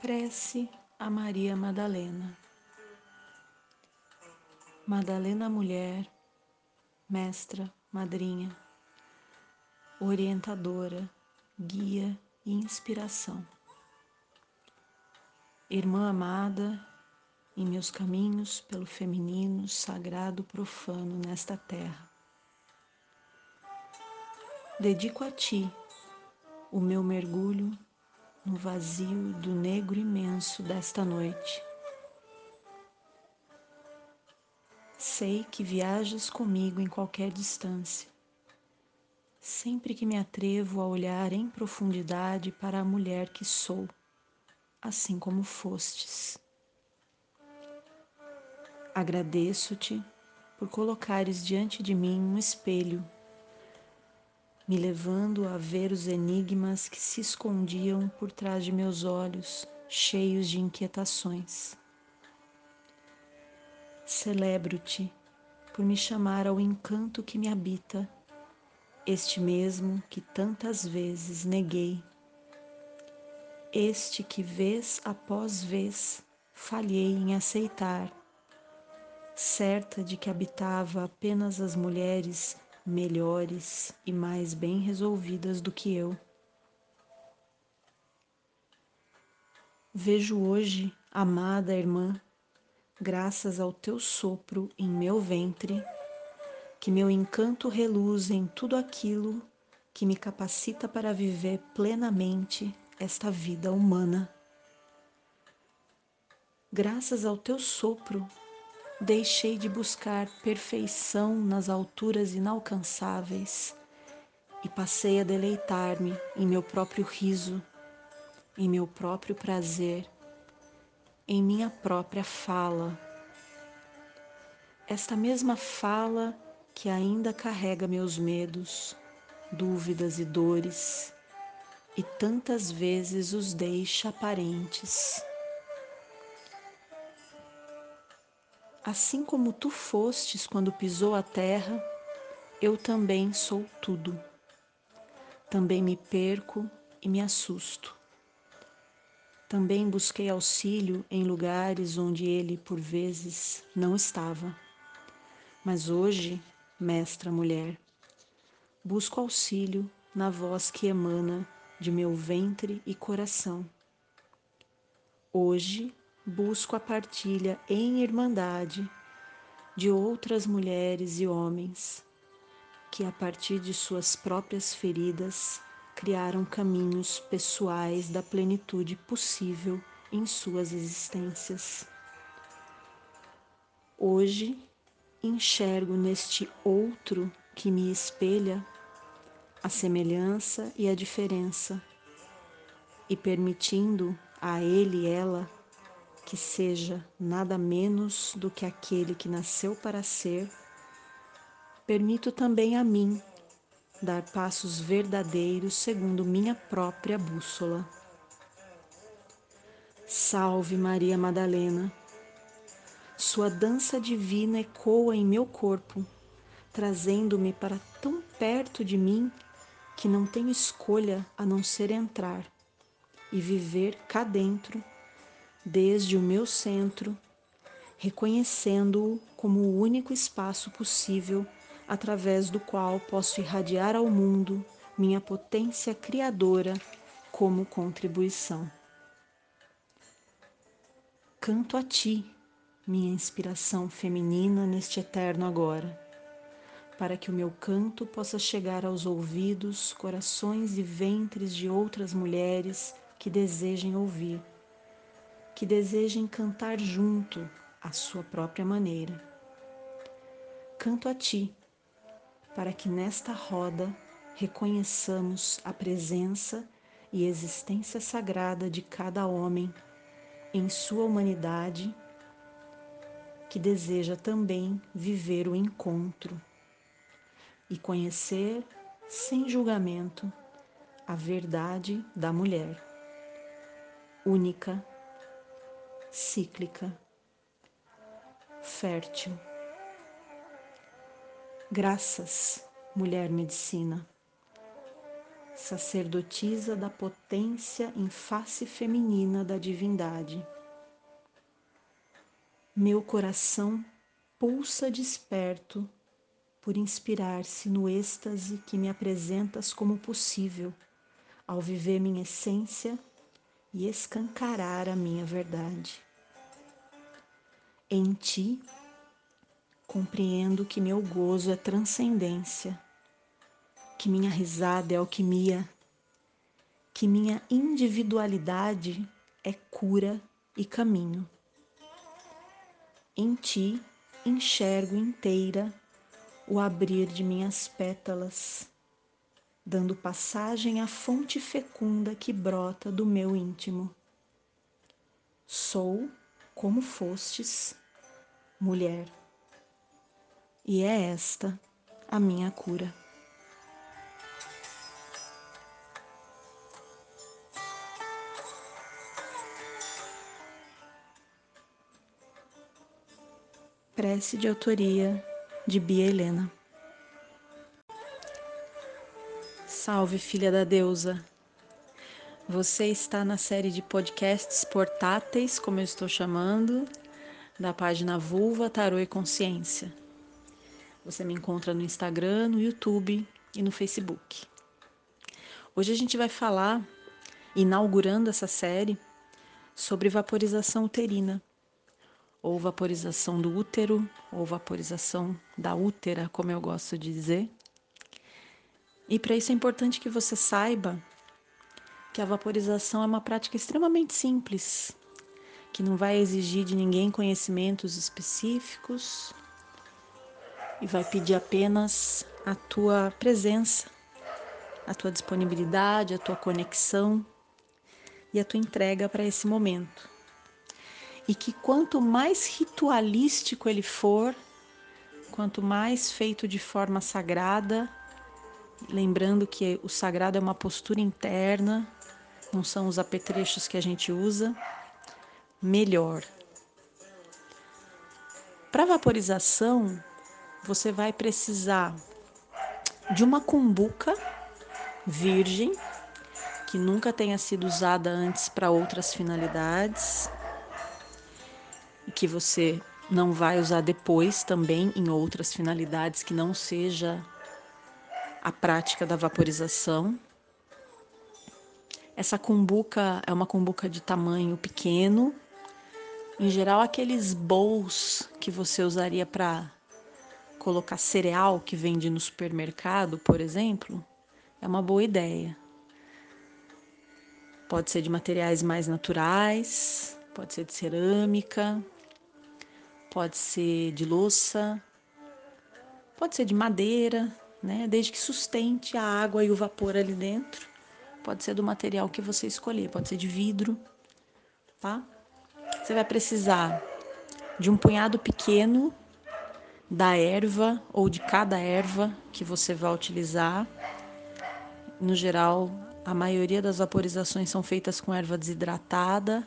Prece a Maria Madalena. Madalena mulher, mestra, madrinha, orientadora, guia e inspiração. Irmã amada, em meus caminhos pelo feminino, sagrado, profano nesta terra. Dedico a ti o meu mergulho no vazio do negro imenso desta noite. Sei que viajas comigo em qualquer distância, sempre que me atrevo a olhar em profundidade para a mulher que sou, assim como fostes. Agradeço-te por colocares diante de mim um espelho me levando a ver os enigmas que se escondiam por trás de meus olhos, cheios de inquietações. Celebro-te por me chamar ao encanto que me habita, este mesmo que tantas vezes neguei, este que vez após vez falhei em aceitar, certa de que habitava apenas as mulheres melhores e mais bem resolvidas do que eu. Vejo hoje, amada irmã, graças ao teu sopro em meu ventre, que meu encanto reluz em tudo aquilo que me capacita para viver plenamente esta vida humana. Graças ao teu sopro, deixei de buscar perfeição nas alturas inalcançáveis e passei a deleitar-me em meu próprio riso, em meu próprio prazer, em minha própria fala. Esta mesma fala que ainda carrega meus medos, dúvidas e dores, e tantas vezes os deixa aparentes. Assim como tu fostes quando pisou a terra, eu também sou tudo. Também me perco e me assusto. Também busquei auxílio em lugares onde ele, por vezes, não estava. Mas hoje, mestra mulher, busco auxílio na voz que emana de meu ventre e coração. Hoje busco a partilha em irmandade de outras mulheres e homens que, a partir de suas próprias feridas, criaram caminhos pessoais da plenitude possível em suas existências. Hoje enxergo neste outro que me espelha a semelhança e a diferença, e permitindo a ele e ela que seja nada menos do que aquele que nasceu para ser, permito também a mim dar passos verdadeiros segundo minha própria bússola. Salve Maria Madalena. Sua dança divina ecoa em meu corpo, trazendo-me para tão perto de mim que não tenho escolha a não ser entrar e viver cá dentro desde o meu centro, reconhecendo-o como o único espaço possível através do qual posso irradiar ao mundo minha potência criadora como contribuição. Canto a ti, minha inspiração feminina neste eterno agora, para que o meu canto possa chegar aos ouvidos, corações e ventres de outras mulheres que desejem ouvir que desejem cantar junto à sua própria maneira. Canto a ti, para que nesta roda reconheçamos a presença e existência sagrada de cada homem em sua humanidade, que deseja também viver o encontro e conhecer sem julgamento a verdade da mulher, única cíclica, fértil. Graças, mulher medicina. sacerdotisa da potência em face feminina da divindade. Meu coração pulsa desperto por inspirar-se no êxtase que me apresentas como possível ao viver minha essência e escancarar a minha verdade. Em ti, compreendo que meu gozo é transcendência, que minha risada é alquimia, que minha individualidade é cura e caminho. Em ti enxergo inteira o abrir de minhas pétalas, dando passagem à fonte fecunda que brota do meu íntimo. Sou como fostes, mulher, e é esta a minha cura. Prece de autoria de Bia Helena. Salve, filha da deusa! Você está na série de podcasts portáteis, como eu estou chamando, da página Vulva, Tarô e Consciência. Você me encontra no Instagram, no YouTube e no Facebook. Hoje a gente vai falar, inaugurando essa série, sobre vaporização uterina ou vaporização do útero, ou vaporização da útera, como eu gosto de dizer. E para isso é importante que você saiba que a vaporização é uma prática extremamente simples, que não vai exigir de ninguém conhecimentos específicos e vai pedir apenas a tua presença, a tua disponibilidade, a tua conexão e a tua entrega para esse momento. E que quanto mais ritualístico ele for, quanto mais feito de forma sagrada, lembrando que o sagrado é uma postura interna, não são os apetrechos que a gente usa, melhor. Para vaporização, você vai precisar de uma cumbuca virgem que nunca tenha sido usada antes para outras finalidades e que você não vai usar depois também em outras finalidades que não seja a prática da vaporização. Essa cumbuca é uma cumbuca de tamanho pequeno, em geral aqueles bowls que você usaria para colocar cereal que vende no supermercado, por exemplo, é uma boa ideia. Pode ser de materiais mais naturais, pode ser de cerâmica, pode ser de louça, pode ser de madeira, né? Desde que sustente a água e o vapor ali dentro. Pode ser do material que você escolher, pode ser de vidro, tá? Você vai precisar de um punhado pequeno da erva ou de cada erva que você vai utilizar. No geral, a maioria das vaporizações são feitas com erva desidratada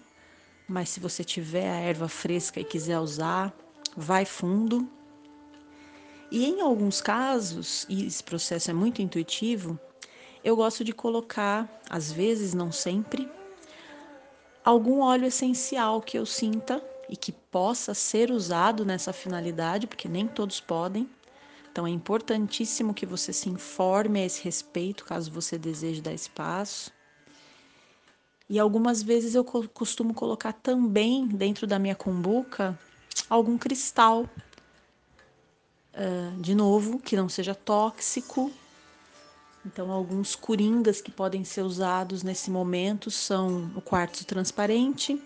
mas se você tiver a erva fresca e quiser usar, vai fundo. E em alguns casos, e esse processo é muito intuitivo, eu gosto de colocar, às vezes, não sempre, algum óleo essencial que eu sinta e que possa ser usado nessa finalidade, porque nem todos podem. Então é importantíssimo que você se informe a esse respeito, caso você deseje dar espaço. E algumas vezes eu costumo colocar também dentro da minha cumbuca algum cristal, uh, de novo, que não seja tóxico. Então, alguns coringas que podem ser usados nesse momento são o quartzo transparente,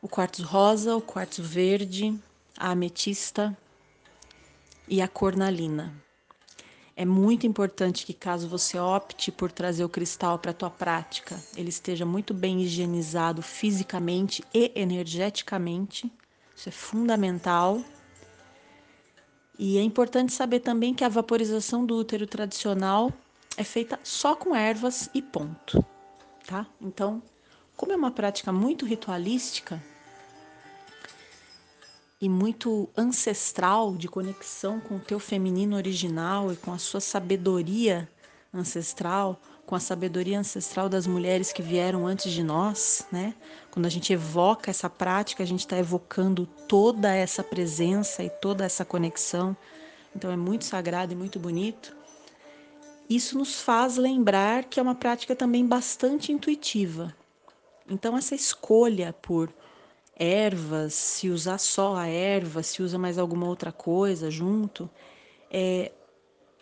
o quartzo rosa, o quartzo verde, a ametista e a cornalina. É muito importante que caso você opte por trazer o cristal para a tua prática, ele esteja muito bem higienizado fisicamente e energeticamente. Isso é fundamental. E é importante saber também que a vaporização do útero tradicional é feita só com ervas e ponto, tá? Então, como é uma prática muito ritualística, e muito ancestral de conexão com o teu feminino original e com a sua sabedoria ancestral, com a sabedoria ancestral das mulheres que vieram antes de nós, né? Quando a gente evoca essa prática, a gente está evocando toda essa presença e toda essa conexão. Então é muito sagrado e muito bonito. Isso nos faz lembrar que é uma prática também bastante intuitiva. Então essa escolha por ervas, se usar só a erva, se usa mais alguma outra coisa junto, é,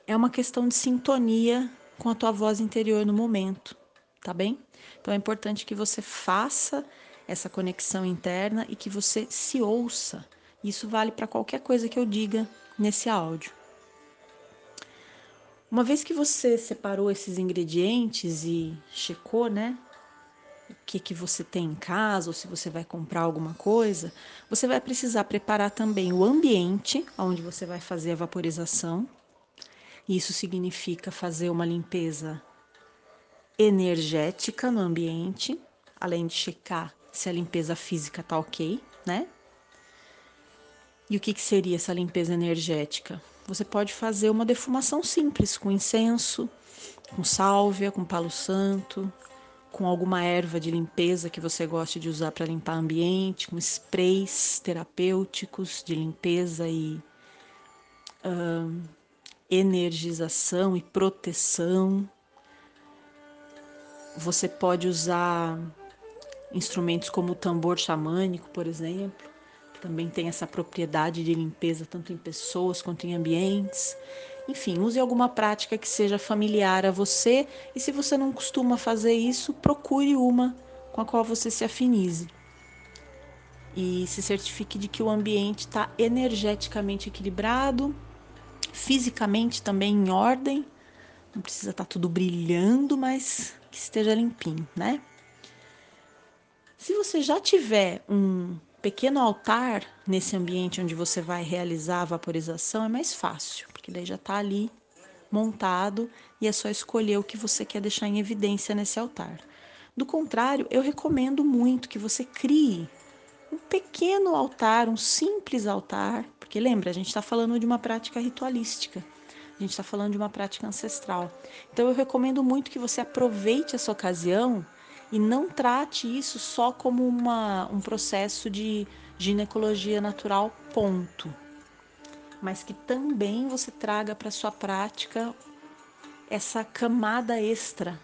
é uma questão de sintonia com a tua voz interior no momento, tá bem? Então é importante que você faça essa conexão interna e que você se ouça. Isso vale para qualquer coisa que eu diga nesse áudio. Uma vez que você separou esses ingredientes e checou, né, o que que você tem em casa ou se você vai comprar alguma coisa, você vai precisar preparar também o ambiente onde você vai fazer a vaporização. Isso significa fazer uma limpeza energética no ambiente, além de checar se a limpeza física tá ok, né? E o que, que seria essa limpeza energética? Você pode fazer uma defumação simples com incenso, com sálvia, com palo santo, com alguma erva de limpeza que você goste de usar para limpar ambiente, com sprays terapêuticos de limpeza e uh, energização e proteção. Você pode usar instrumentos como o tambor xamânico, por exemplo, que também tem essa propriedade de limpeza tanto em pessoas quanto em ambientes. Enfim, use alguma prática que seja familiar a você e se você não costuma fazer isso, procure uma com a qual você se afinize. E se certifique de que o ambiente está energeticamente equilibrado, fisicamente também em ordem. Não precisa estar tá tudo brilhando, mas que esteja limpinho, né? Se você já tiver um pequeno altar nesse ambiente onde você vai realizar a vaporização, é mais fácil, porque daí já está ali montado e é só escolher o que você quer deixar em evidência nesse altar. Do contrário, eu recomendo muito que você crie um pequeno altar, um simples altar, porque lembra, a gente está falando de uma prática ritualística, a gente está falando de uma prática ancestral. Então eu recomendo muito que você aproveite essa ocasião e não trate isso só como uma, um processo de ginecologia natural, ponto. Mas que também você traga para sua prática essa camada extra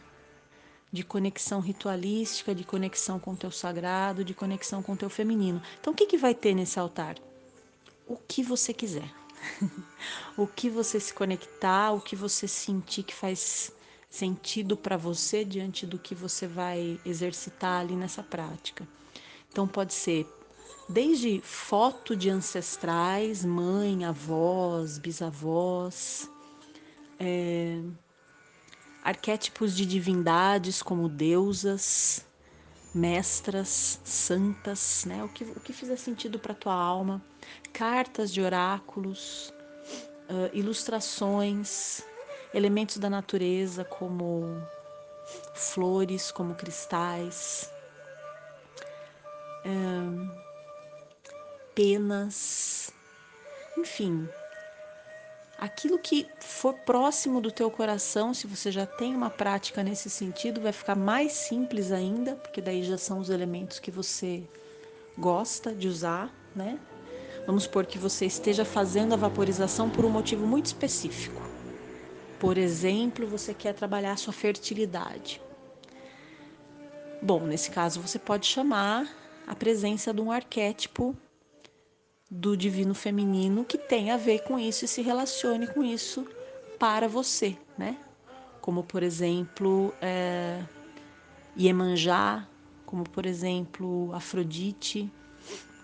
de conexão ritualística, de conexão com o teu sagrado, de conexão com o teu feminino. Então, o que, que vai ter nesse altar? O que você quiser. o que você se conectar, o que você sentir que faz sentido para você diante do que você vai exercitar ali nessa prática. Então pode ser desde foto de ancestrais, mãe, avós, bisavós, é, arquétipos de divindades como deusas, mestras, santas, né? O que, o que fizer sentido para tua alma, cartas de oráculos, uh, ilustrações, elementos da natureza como flores, como cristais, penas, enfim, aquilo que for próximo do teu coração, se você já tem uma prática nesse sentido, vai ficar mais simples ainda, porque daí já são os elementos que você gosta de usar, né? Vamos supor que você esteja fazendo a vaporização por um motivo muito específico. Por exemplo, você quer trabalhar a sua fertilidade. Bom, nesse caso você pode chamar a presença de um arquétipo do divino feminino que tem a ver com isso e se relacione com isso para você, né? Como por exemplo é, Iemanjá, como por exemplo Afrodite,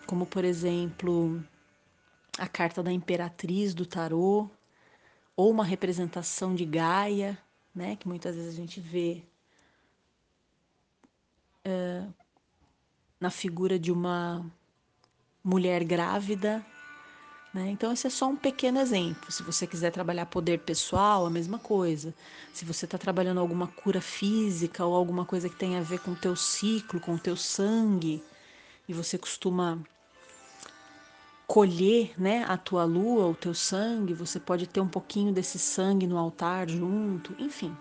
como por exemplo a carta da imperatriz do tarô, ou uma representação de Gaia, né, que muitas vezes a gente vê uh, na figura de uma mulher grávida. Né? Então, esse é só um pequeno exemplo. Se você quiser trabalhar poder pessoal, a mesma coisa. Se você está trabalhando alguma cura física ou alguma coisa que tem a ver com o teu ciclo, com o teu sangue, e você costuma colher né, a tua lua, o teu sangue, você pode ter um pouquinho desse sangue no altar junto, enfim,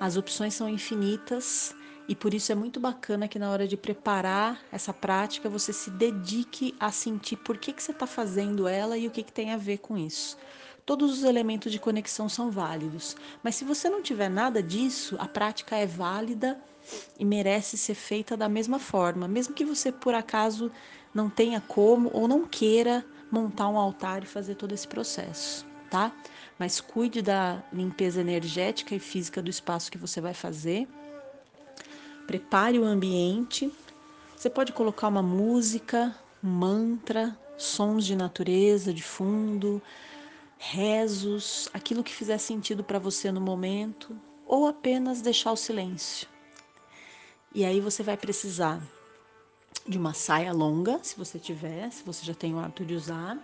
As opções são infinitas e por isso é muito bacana que na hora de preparar essa prática você se dedique a sentir por que, que você está fazendo ela e o que, que tem a ver com isso. Todos os elementos de conexão são válidos, mas se você não tiver nada disso, a prática é válida e merece ser feita da mesma forma, mesmo que você por acaso não tenha como ou não queira montar um altar e fazer todo esse processo, tá? Mas cuide da limpeza energética e física do espaço que você vai fazer Prepare o ambiente. Você pode colocar uma música, mantra, sons de natureza de fundo, rezos, aquilo que fizer sentido para você no momento, ou apenas deixar o silêncio. E aí você vai precisar de uma saia longa, se você tiver, se você já tem o hábito de usar.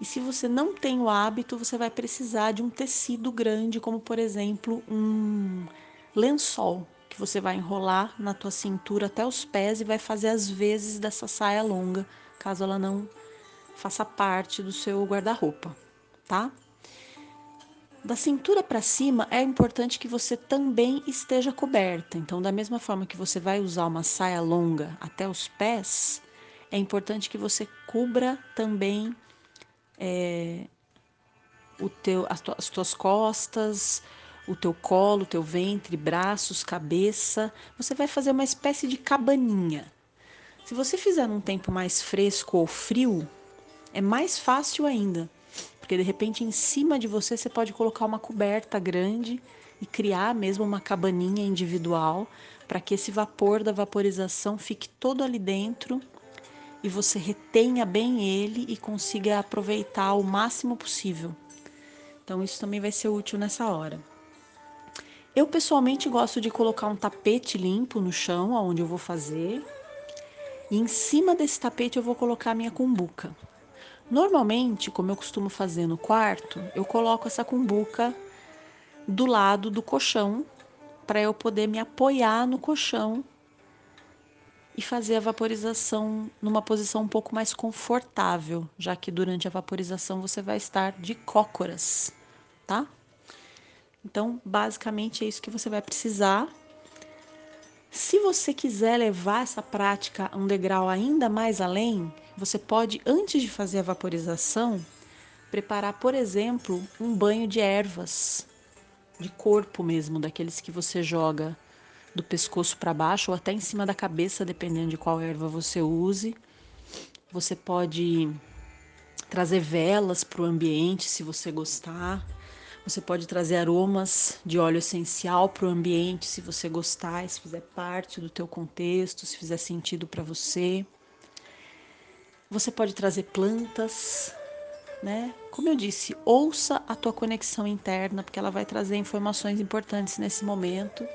E se você não tem o hábito, você vai precisar de um tecido grande, como por exemplo um lençol que você vai enrolar na tua cintura até os pés e vai fazer as vezes dessa saia longa, caso ela não faça parte do seu guarda-roupa, tá? Da cintura para cima é importante que você também esteja coberta. Então, da mesma forma que você vai usar uma saia longa até os pés, é importante que você cubra também é, o teu, as, tuas, as tuas costas, o teu colo, o teu ventre, braços, cabeça. Você vai fazer uma espécie de cabaninha. Se você fizer num tempo mais fresco ou frio, é mais fácil ainda, porque de repente em cima de você você pode colocar uma coberta grande e criar mesmo uma cabaninha individual para que esse vapor da vaporização fique todo ali dentro e você retenha bem ele e consiga aproveitar o máximo possível. Então isso também vai ser útil nessa hora. Eu pessoalmente gosto de colocar um tapete limpo no chão, onde eu vou fazer. E em cima desse tapete eu vou colocar a minha cumbuca. Normalmente, como eu costumo fazer no quarto, eu coloco essa cumbuca do lado do colchão para eu poder me apoiar no colchão e fazer a vaporização numa posição um pouco mais confortável, já que durante a vaporização você vai estar de cócoras, tá? Então, basicamente é isso que você vai precisar. Se você quiser levar essa prática um degrau ainda mais além, você pode, antes de fazer a vaporização, preparar, por exemplo, um banho de ervas, de corpo mesmo, daqueles que você joga do pescoço para baixo ou até em cima da cabeça, dependendo de qual erva você use. Você pode trazer velas para o ambiente, se você gostar. Você pode trazer aromas de óleo essencial para o ambiente, se você gostar, se fizer parte do teu contexto, se fizer sentido para você. Você pode trazer plantas, né? Como eu disse, ouça a tua conexão interna, porque ela vai trazer informações importantes nesse momento.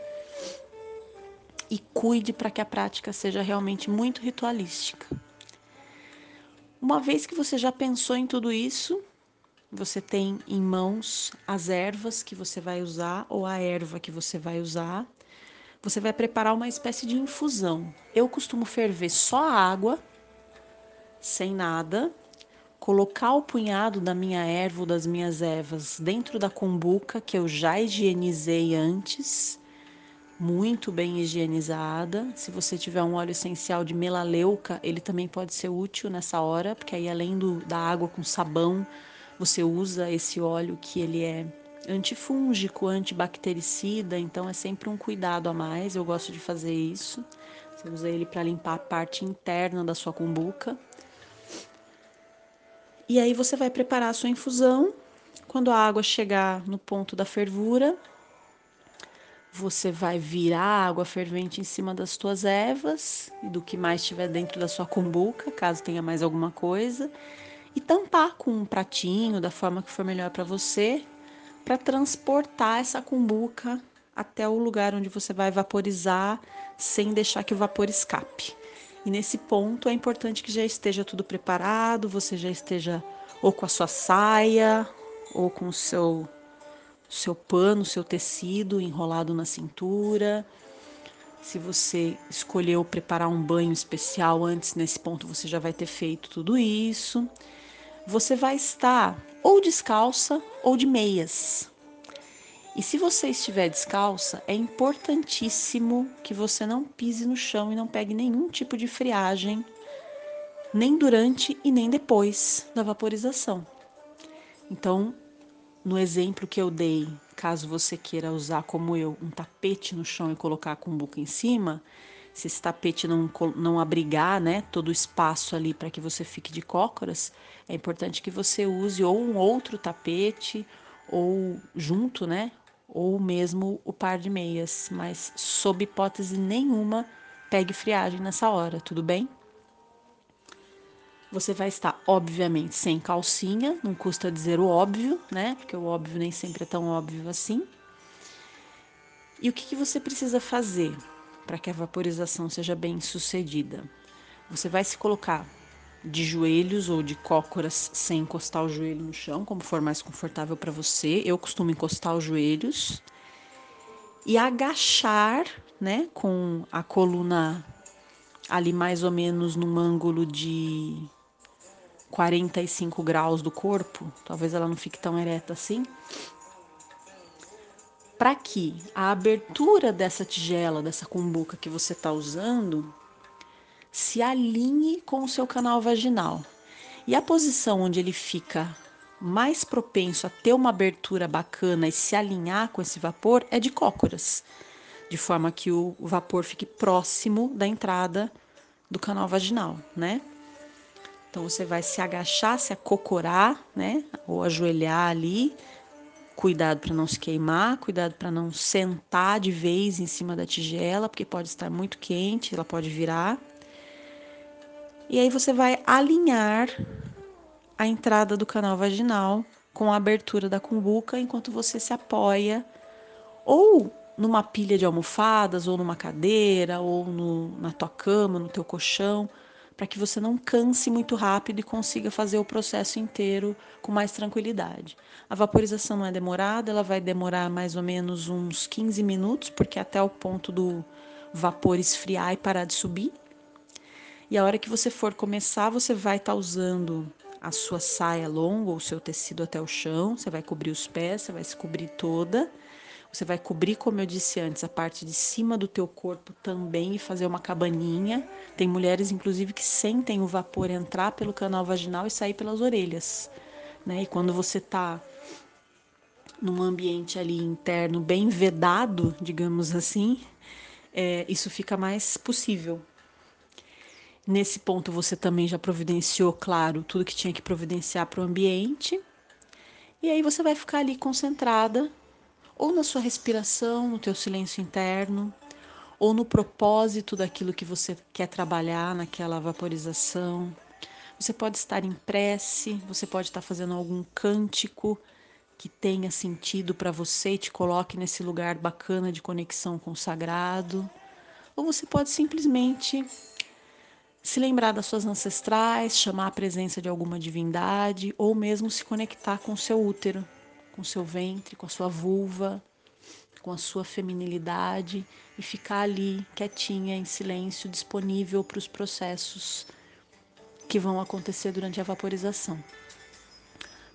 E cuide para que a prática seja realmente muito ritualística. Uma vez que você já pensou em tudo isso, você tem em mãos as ervas que você vai usar ou a erva que você vai usar. Você vai preparar uma espécie de infusão. Eu costumo ferver só a água, sem nada, colocar o punhado da minha erva ou das minhas ervas dentro da cumbuca que eu já higienizei antes, muito bem higienizada. Se você tiver um óleo essencial de melaleuca, ele também pode ser útil nessa hora, porque aí além do, da água com sabão, você usa esse óleo que ele é antifúngico, antibactericida, então é sempre um cuidado a mais. Eu gosto de fazer isso. Você usa ele para limpar a parte interna da sua cumbuca. E aí você vai preparar a sua infusão. Quando a água chegar no ponto da fervura, você vai virar a água fervente em cima das tuas ervas e do que mais tiver dentro da sua cumbuca, caso tenha mais alguma coisa e tampar com um pratinho da forma que for melhor para você, para transportar essa cumbuca até o lugar onde você vai vaporizar sem deixar que o vapor escape. E nesse ponto é importante que já esteja tudo preparado, você já esteja ou com a sua saia ou com o seu seu pano, seu tecido enrolado na cintura. Se você escolheu preparar um banho especial antes, nesse ponto você já vai ter feito tudo isso você vai estar ou descalça ou de meias. E se você estiver descalça, é importantíssimo que você não pise no chão e não pegue nenhum tipo de friagem, nem durante e nem depois da vaporização. Então, no exemplo que eu dei, caso você queira usar como eu um tapete no chão e colocar a cumbuca em cima, se esse tapete não, não abrigar né, todo o espaço ali para que você fique de cócoras, é importante que você use ou um outro tapete ou junto, né? Ou mesmo o par de meias, mas sob hipótese nenhuma, pegue friagem nessa hora, tudo bem? Você vai estar, obviamente, sem calcinha, não custa dizer o óbvio, né? Porque o óbvio nem sempre é tão óbvio assim. E o que, que você precisa fazer para que a vaporização seja bem sucedida? Você vai se colocar de joelhos ou de cócoras sem encostar o joelho no chão, como for mais confortável para você. Eu costumo encostar os joelhos e agachar, né, com a coluna ali mais ou menos num ângulo de 45 graus do corpo, talvez ela não fique tão ereta assim, para que a abertura dessa tigela, dessa cumbuca que você está usando, se alinhe com o seu canal vaginal. E a posição onde ele fica mais propenso a ter uma abertura bacana e se alinhar com esse vapor é de cócoras, de forma que o vapor fique próximo da entrada do canal vaginal, né? Então você vai se agachar, se acocorar, né? Ou ajoelhar ali. Cuidado para não se queimar, cuidado para não sentar de vez em cima da tigela, porque pode estar muito quente, ela pode virar. E aí você vai alinhar a entrada do canal vaginal com a abertura da cumbuca enquanto você se apoia ou numa pilha de almofadas, ou numa cadeira, ou no, na tua cama, no teu colchão, para que você não canse muito rápido e consiga fazer o processo inteiro com mais tranquilidade. A vaporização não é demorada, ela vai demorar mais ou menos uns 15 minutos, porque até o ponto do vapor esfriar e parar de subir. E a hora que você for começar, você vai estar tá usando a sua saia longa ou seu tecido até o chão, você vai cobrir os pés, você vai se cobrir toda você vai cobrir, como eu disse antes, a parte de cima do teu corpo também e fazer uma cabaninha. Tem mulheres, inclusive, que sentem o vapor entrar pelo canal vaginal e sair pelas orelhas. Né? E quando você está num ambiente ali interno bem vedado, digamos assim, é, isso fica mais possível. Nesse ponto, você também já providenciou, claro, tudo que tinha que providenciar para o ambiente. E aí você vai ficar ali concentrada ou na sua respiração, no teu silêncio interno, ou no propósito daquilo que você quer trabalhar naquela vaporização. Você pode estar em prece, você pode estar fazendo algum cântico que tenha sentido para você e te coloque nesse lugar bacana de conexão com o sagrado. Ou você pode simplesmente se lembrar das suas ancestrais, chamar a presença de alguma divindade, ou mesmo se conectar com o seu útero, com seu ventre, com a sua vulva, com a sua feminilidade e ficar ali quietinha, em silêncio, disponível para os processos que vão acontecer durante a vaporização.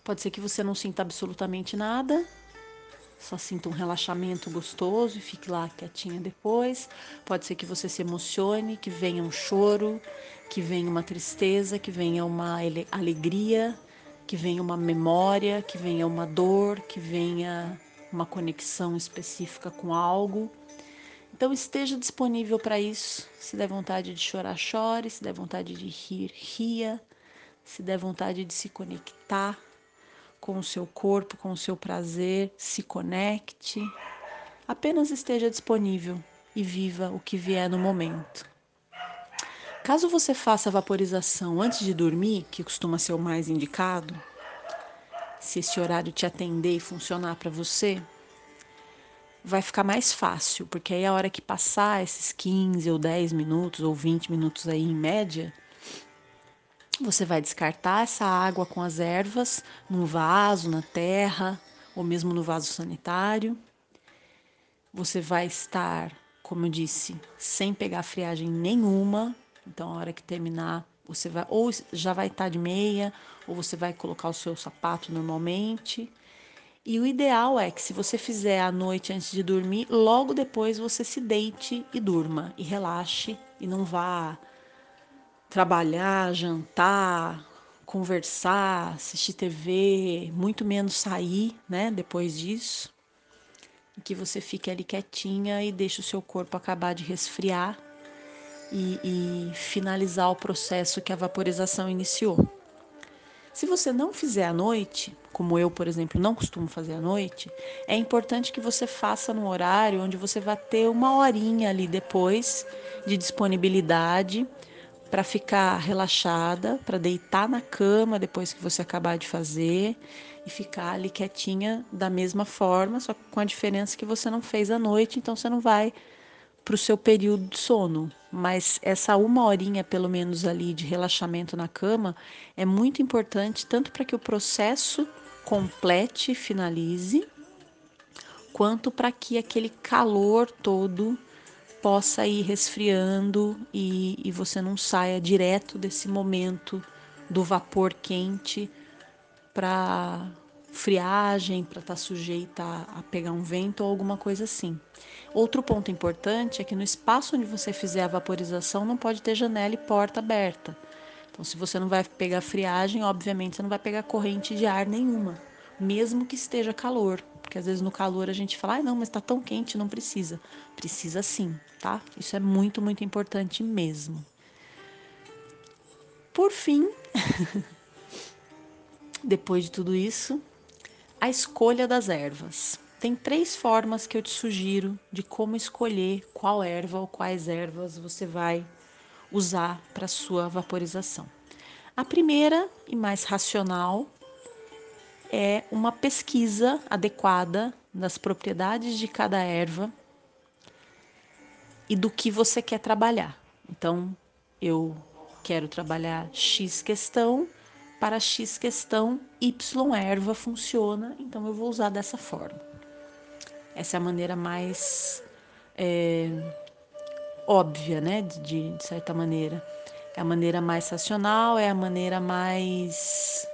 Pode ser que você não sinta absolutamente nada, só sinta um relaxamento gostoso e fique lá quietinha depois. Pode ser que você se emocione, que venha um choro, que venha uma tristeza, que venha uma alegria, que venha uma memória, que venha uma dor, que venha uma conexão específica com algo. Então esteja disponível para isso. Se der vontade de chorar, chore. Se der vontade de rir, ria. Se der vontade de se conectar com o seu corpo, com o seu prazer, se conecte. Apenas esteja disponível e viva o que vier no momento. Caso você faça a vaporização antes de dormir, que costuma ser o mais indicado, se esse horário te atender e funcionar para você, vai ficar mais fácil, porque aí a hora que passar esses 15 ou 10 minutos ou 20 minutos aí em média, você vai descartar essa água com as ervas num vaso, na terra, ou mesmo no vaso sanitário. Você vai estar, como eu disse, sem pegar friagem nenhuma, então, a hora que terminar, você vai ou já vai estar de meia, ou você vai colocar o seu sapato normalmente. E o ideal é que se você fizer à noite antes de dormir, logo depois você se deite e durma e relaxe e não vá trabalhar, jantar, conversar, assistir TV, muito menos sair, né, depois disso. Que você fique ali quietinha e deixe o seu corpo acabar de resfriar e, e finalizar o processo que a vaporização iniciou. Se você não fizer à noite, como eu, por exemplo, não costumo fazer à noite, é importante que você faça no horário onde você vai ter uma horinha ali depois de disponibilidade para ficar relaxada, para deitar na cama depois que você acabar de fazer e ficar ali quietinha da mesma forma, só com a diferença que você não fez à noite, então você não vai para o seu período de sono. Mas essa uma horinha, pelo menos ali, de relaxamento na cama é muito importante, tanto para que o processo complete, finalize, quanto para que aquele calor todo possa ir resfriando e, e você não saia direto desse momento do vapor quente para friagem, para estar tá sujeita a, a pegar um vento ou alguma coisa assim. Outro ponto importante é que no espaço onde você fizer a vaporização não pode ter janela e porta aberta. Então, se você não vai pegar friagem, obviamente você não vai pegar corrente de ar nenhuma, mesmo que esteja calor. Porque às vezes no calor a gente fala, ah, não, mas está tão quente, não precisa. Precisa sim, tá? Isso é muito, muito importante mesmo. Por fim, depois de tudo isso, a escolha das ervas. Tem três formas que eu te sugiro de como escolher qual erva ou quais ervas você vai usar para sua vaporização. A primeira e mais racional é uma pesquisa adequada das propriedades de cada erva e do que você quer trabalhar. Então, eu quero trabalhar X questão, para X questão, Y erva funciona, então eu vou usar dessa forma. Essa é a maneira mais é, óbvia, né? De, de certa maneira. É a maneira mais racional, é a maneira mais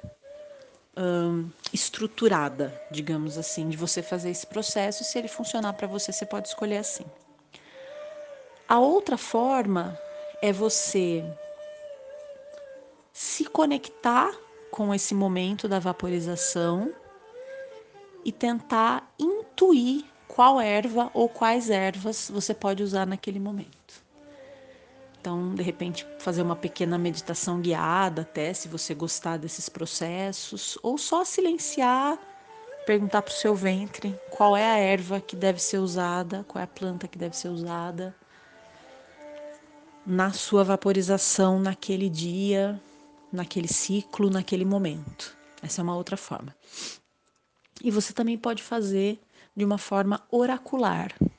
hum, estruturada, digamos assim, de você fazer esse processo. E se ele funcionar para você, você pode escolher assim. A outra forma é você se conectar com esse momento da vaporização e tentar intuir qual erva ou quais ervas você pode usar naquele momento. Então, de repente, fazer uma pequena meditação guiada, até se você gostar desses processos, ou só silenciar, perguntar para o seu ventre qual é a erva que deve ser usada, qual é a planta que deve ser usada na sua vaporização naquele dia, naquele ciclo, naquele momento. Essa é uma outra forma. E você também pode fazer de uma forma oracular. O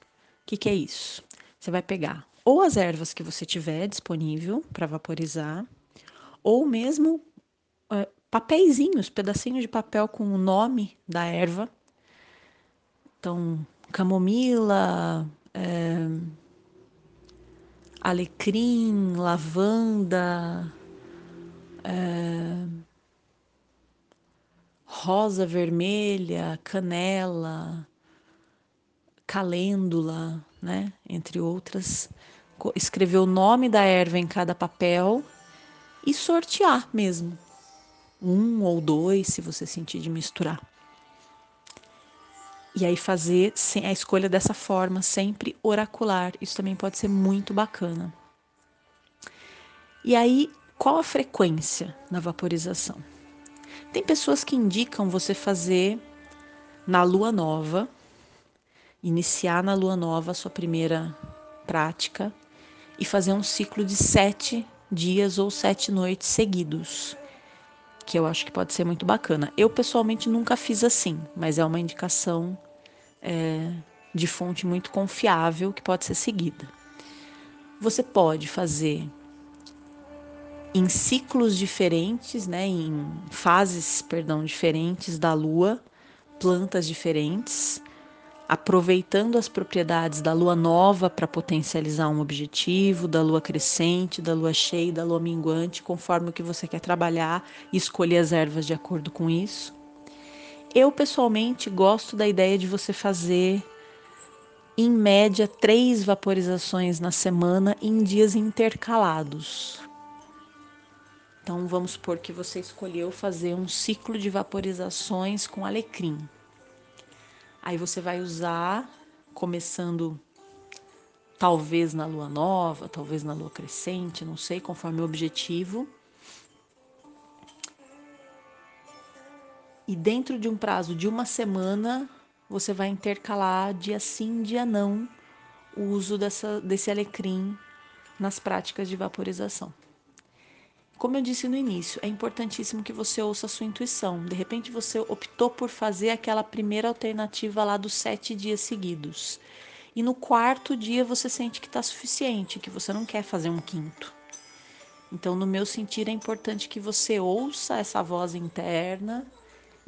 que, que é isso? Você vai pegar ou as ervas que você tiver disponível para vaporizar, ou mesmo uh, papeizinhos, pedacinhos de papel com o nome da erva. Então, camomila, é, alecrim, lavanda, é, rosa vermelha, canela, calêndula, né? Entre outras. Escrever o nome da erva em cada papel e sortear mesmo. Um ou dois, se você sentir de misturar. E aí fazer a escolha dessa forma, sempre oracular. Isso também pode ser muito bacana. E aí, qual a frequência na vaporização? Tem pessoas que indicam você fazer na lua nova, iniciar na lua nova a sua primeira prática e fazer um ciclo de sete dias ou sete noites seguidos, que eu acho que pode ser muito bacana. Eu pessoalmente nunca fiz assim, mas é uma indicação é, de fonte muito confiável que pode ser seguida. Você pode fazer em ciclos diferentes, né, em fases, perdão, diferentes da lua, plantas diferentes aproveitando as propriedades da lua nova para potencializar um objetivo, da lua crescente, da lua cheia, da lua minguante, conforme o que você quer trabalhar e escolher as ervas de acordo com isso. Eu pessoalmente gosto da ideia de você fazer em média três vaporizações na semana em dias intercalados. Então vamos supor que você escolheu fazer um ciclo de vaporizações com alecrim. Aí você vai usar, começando talvez na lua nova, talvez na lua crescente, não sei, conforme o objetivo. E dentro de um prazo de uma semana, você vai intercalar dia sim, dia não, o uso dessa, desse alecrim nas práticas de vaporização. Como eu disse no início, é importantíssimo que você ouça a sua intuição. De repente você optou por fazer aquela primeira alternativa lá dos sete dias seguidos. E no quarto dia você sente que está suficiente, que você não quer fazer um quinto. Então, no meu sentir, é importante que você ouça essa voz interna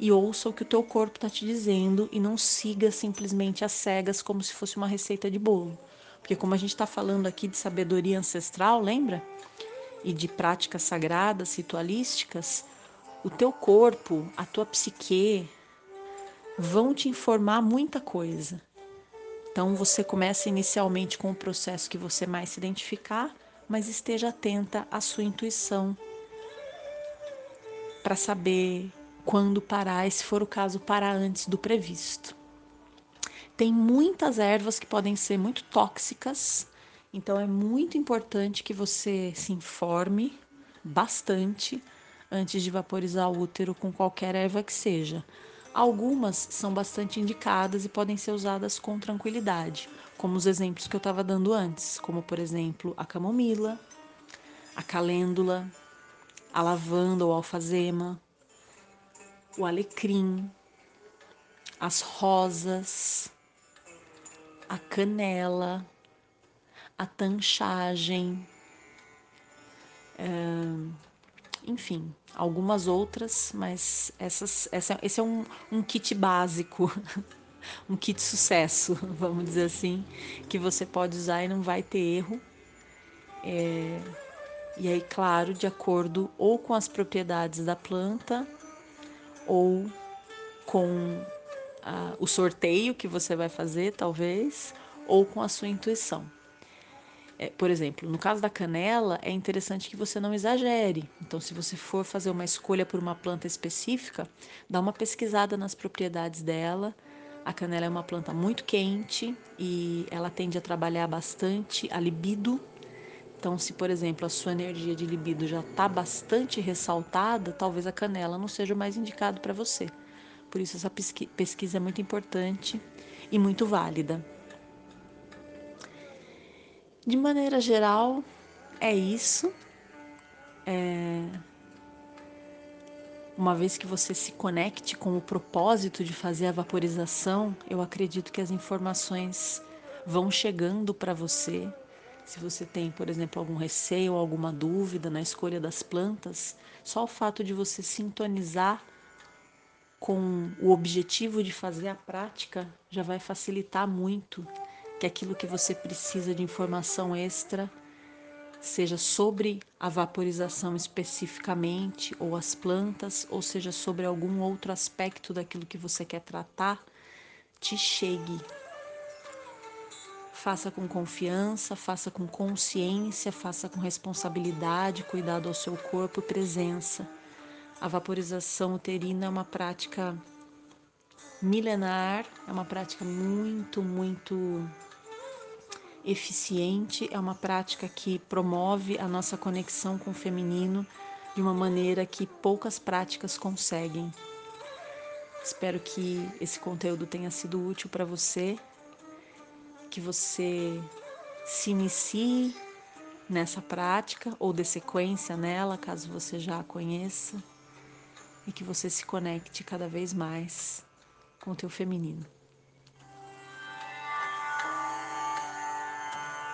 e ouça o que o teu corpo está te dizendo e não siga simplesmente às cegas como se fosse uma receita de bolo. Porque como a gente está falando aqui de sabedoria ancestral, lembra? E de práticas sagradas, ritualísticas, o teu corpo, a tua psique vão te informar muita coisa. Então você começa inicialmente com o processo que você mais se identificar, mas esteja atenta à sua intuição para saber quando parar e, se for o caso, parar antes do previsto. Tem muitas ervas que podem ser muito tóxicas, então é muito importante que você se informe bastante antes de vaporizar o útero com qualquer erva que seja. Algumas são bastante indicadas e podem ser usadas com tranquilidade, como os exemplos que eu estava dando antes, como por exemplo a camomila, a calêndula, a lavanda ou alfazema, o alecrim, as rosas, a canela, a tanchagem, é, enfim, algumas outras, mas essas, essa, esse é um, um kit básico, um kit sucesso, vamos dizer assim, que você pode usar e não vai ter erro. É, e aí, claro, de acordo ou com as propriedades da planta ou com a, o sorteio que você vai fazer, talvez, ou com a sua intuição. É, por exemplo, no caso da canela, é interessante que você não exagere. Então, se você for fazer uma escolha por uma planta específica, dá uma pesquisada nas propriedades dela. A canela é uma planta muito quente e ela tende a trabalhar bastante a libido. Então, se por exemplo a sua energia de libido já está bastante ressaltada, talvez a canela não seja o mais indicado para você. Por isso, essa pesquisa é muito importante e muito válida. De maneira geral, é isso. É... Uma vez que você se conecte com o propósito de fazer a vaporização, eu acredito que as informações vão chegando para você. Se você tem, por exemplo, algum receio alguma dúvida na escolha das plantas, só o fato de você sintonizar com o objetivo de fazer a prática já vai facilitar muito que aquilo que você precisa de informação extra seja sobre a vaporização especificamente, ou as plantas, ou seja sobre algum outro aspecto daquilo que você quer tratar, te chegue. Faça com confiança, faça com consciência, faça com responsabilidade, cuidado ao seu corpo e presença. A vaporização uterina é uma prática milenar, é uma prática muito, muito eficiente, é uma prática que promove a nossa conexão com o feminino de uma maneira que poucas práticas conseguem. Espero que esse conteúdo tenha sido útil para você, que você se inicie nessa prática ou dê sequência nela, caso você já a conheça, e que você se conecte cada vez mais com o teu feminino.